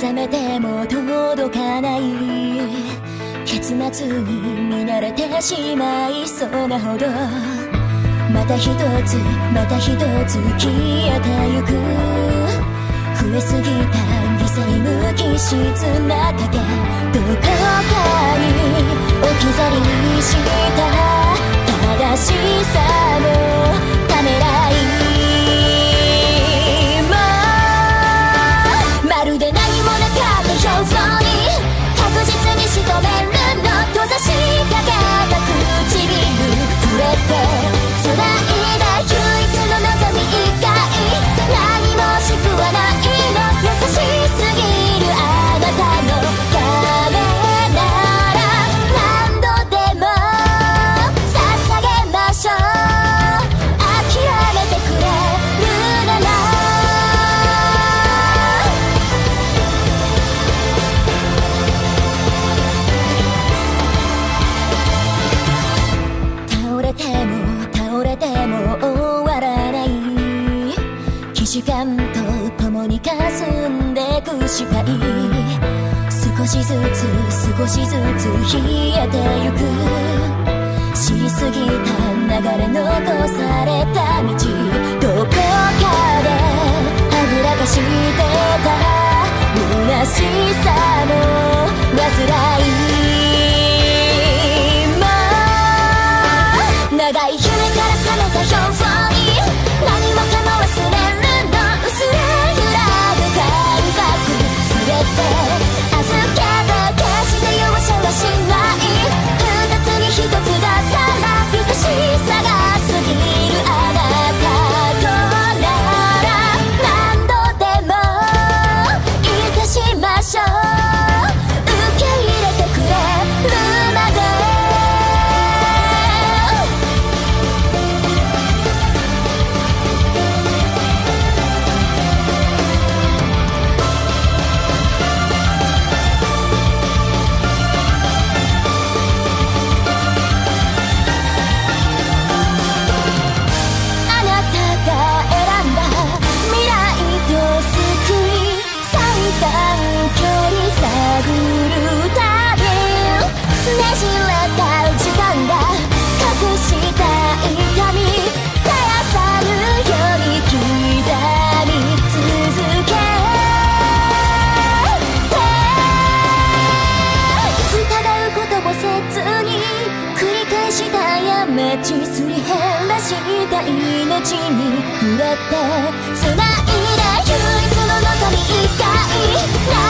覚めても届かない結末に見慣れてしまいそうなほどまた一つまた一つ消えてゆく。増えすぎた犠牲無機質な賭どこかに置き去りにした正しさの時間と共に霞んでく視界。少しずつ少しずつ冷えてゆく。しすぎた流れ残されたちすり減らした命に触れて繋いだ唯一の望み以外